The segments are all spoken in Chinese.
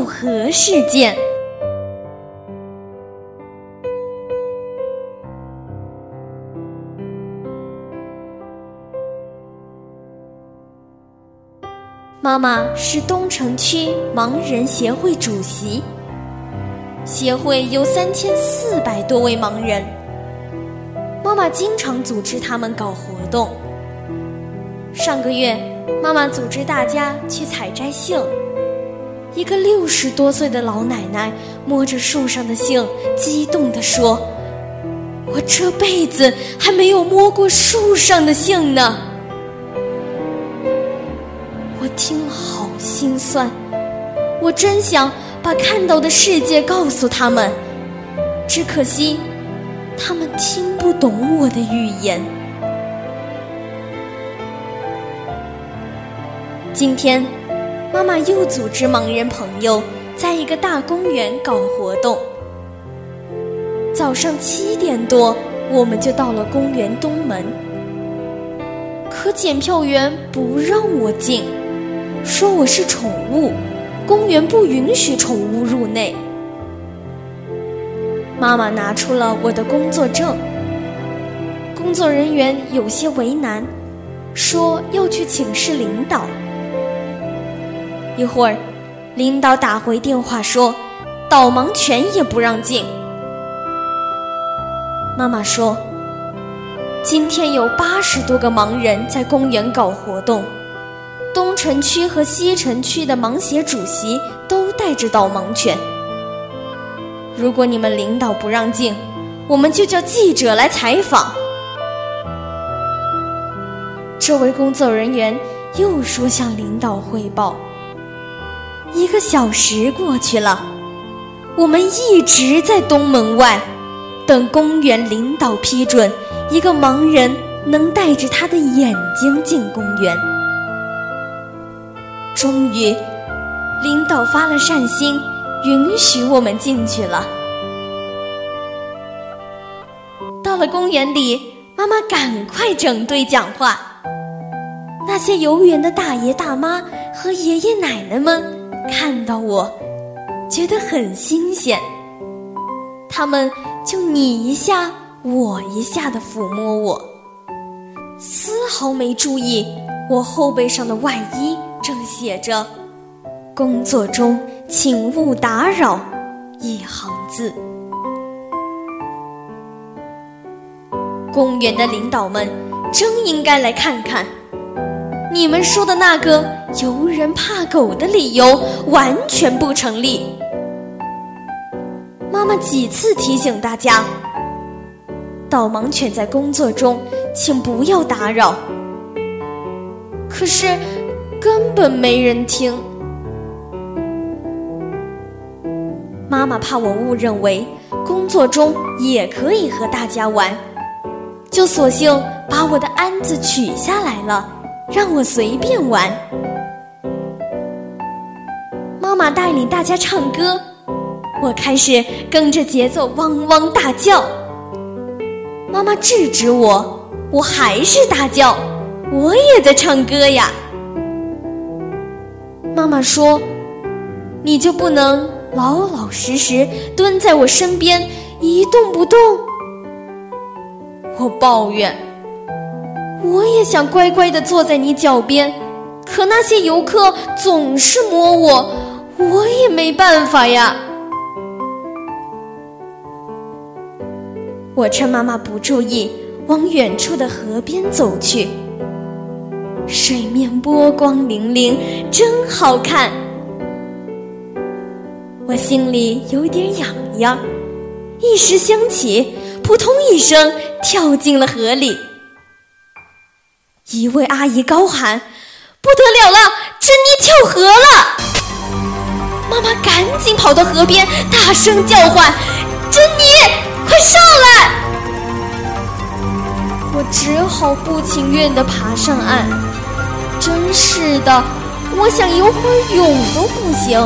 跳河事件。妈妈是东城区盲人协会主席，协会有三千四百多位盲人。妈妈经常组织他们搞活动。上个月，妈妈组织大家去采摘杏。一个六十多岁的老奶奶摸着树上的杏，激动地说：“我这辈子还没有摸过树上的杏呢。”我听了好心酸，我真想把看到的世界告诉他们，只可惜他们听不懂我的语言。今天，妈妈又组织盲人朋友在一个大公园搞活动。早上七点多，我们就到了公园东门，可检票员不让我进。说我是宠物，公园不允许宠物入内。妈妈拿出了我的工作证，工作人员有些为难，说要去请示领导。一会儿，领导打回电话说，导盲犬也不让进。妈妈说，今天有八十多个盲人在公园搞活动。东城区和西城区的盲协主席都带着导盲犬。如果你们领导不让进，我们就叫记者来采访。这位工作人员又说向领导汇报。一个小时过去了，我们一直在东门外等公园领导批准，一个盲人能带着他的眼睛进公园。终于，领导发了善心，允许我们进去了。到了公园里，妈妈赶快整队讲话。那些游园的大爷大妈和爷爷奶奶们看到我，觉得很新鲜，他们就你一下我一下的抚摸我，丝毫没注意我后背上的外衣。正写着“工作中请勿打扰”一行字。公园的领导们真应该来看看，你们说的那个游人怕狗的理由完全不成立。妈妈几次提醒大家，导盲犬在工作中请不要打扰，可是。根本没人听。妈妈怕我误认为工作中也可以和大家玩，就索性把我的鞍子取下来了，让我随便玩。妈妈带领大家唱歌，我开始跟着节奏汪汪大叫。妈妈制止我，我还是大叫，我也在唱歌呀。妈妈说：“你就不能老老实实蹲在我身边一动不动？”我抱怨：“我也想乖乖的坐在你脚边，可那些游客总是摸我，我也没办法呀。”我趁妈妈不注意，往远处的河边走去。水面波光粼粼，真好看。我心里有点痒痒，一时兴起，扑通一声跳进了河里。一位阿姨高喊：“不得了了，珍妮跳河了！”妈妈赶紧跑到河边，大声叫唤：“珍妮，快上来！”我只好不情愿地爬上岸。真是的，我想游会儿泳都不行。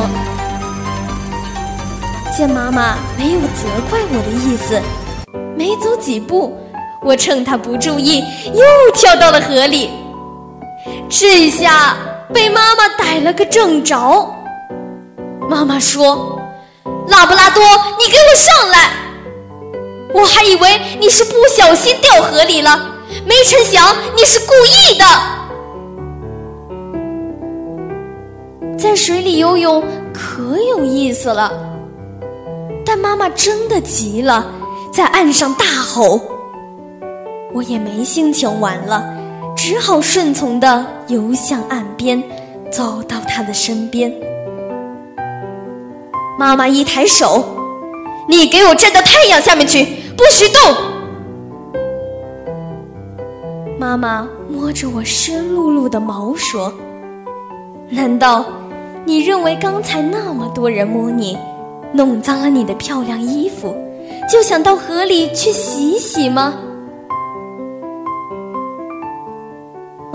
见妈妈没有责怪我的意思，没走几步，我趁他不注意，又跳到了河里。这下被妈妈逮了个正着。妈妈说：“拉布拉多，你给我上来！我还以为你是不小心掉河里了，没成想你是故意的。在水里游泳可有意思了，但妈妈真的急了，在岸上大吼。我也没心情玩了，只好顺从的游向岸边，走到他的身边。”妈妈一抬手，你给我站到太阳下面去，不许动！妈妈摸着我湿漉漉的毛说：“难道你认为刚才那么多人摸你，弄脏了你的漂亮衣服，就想到河里去洗洗吗？”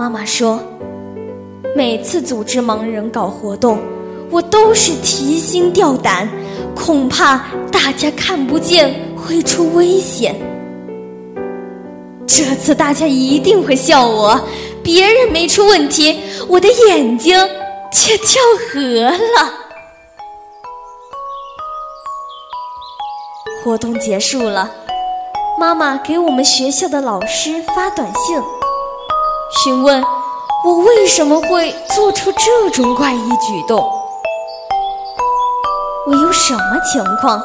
妈妈说：“每次组织盲人搞活动。”我都是提心吊胆，恐怕大家看不见会出危险。这次大家一定会笑我，别人没出问题，我的眼睛却跳河了。活动结束了，妈妈给我们学校的老师发短信，询问我为什么会做出这种怪异举动。我有什么情况，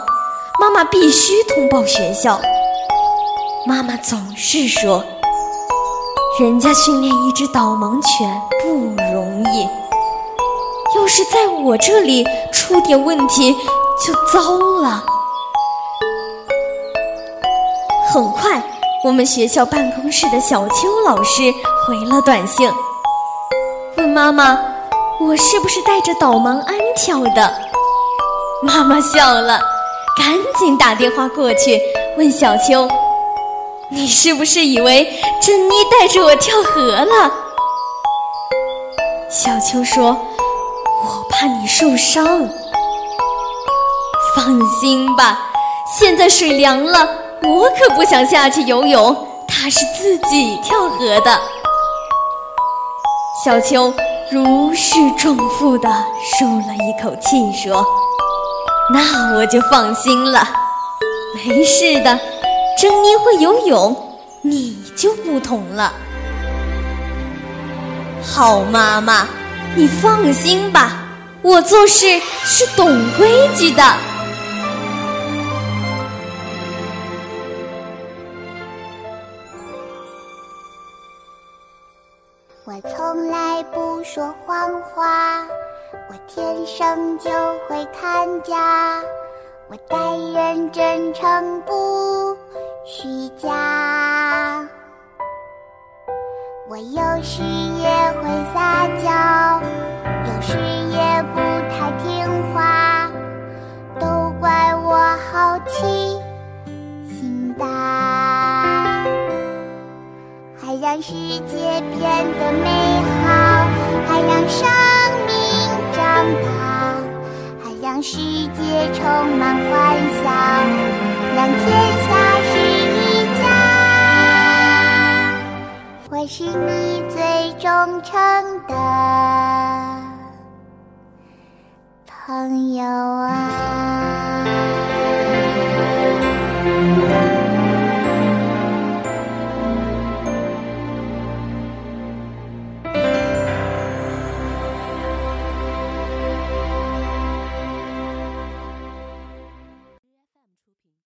妈妈必须通报学校。妈妈总是说，人家训练一只导盲犬不容易，要是在我这里出点问题就糟了。很快，我们学校办公室的小邱老师回了短信，问妈妈，我是不是带着导盲鞍跳的？妈妈笑了，赶紧打电话过去问小秋：“你是不是以为珍妮带着我跳河了？”小秋说：“我怕你受伤。”放心吧，现在水凉了，我可不想下去游泳。他是自己跳河的。小秋如释重负地舒了一口气说。那我就放心了，没事的，珍妮会游泳，你就不同了。好妈妈，你放心吧，我做事是懂规矩的。我从来不说谎话。我天生就会看家，我待人真诚不虚假。我有时也会撒娇，让世界变得美好，还让生命。长大，还让世界充满欢笑，让天下是一家。我是你最忠诚的朋友啊。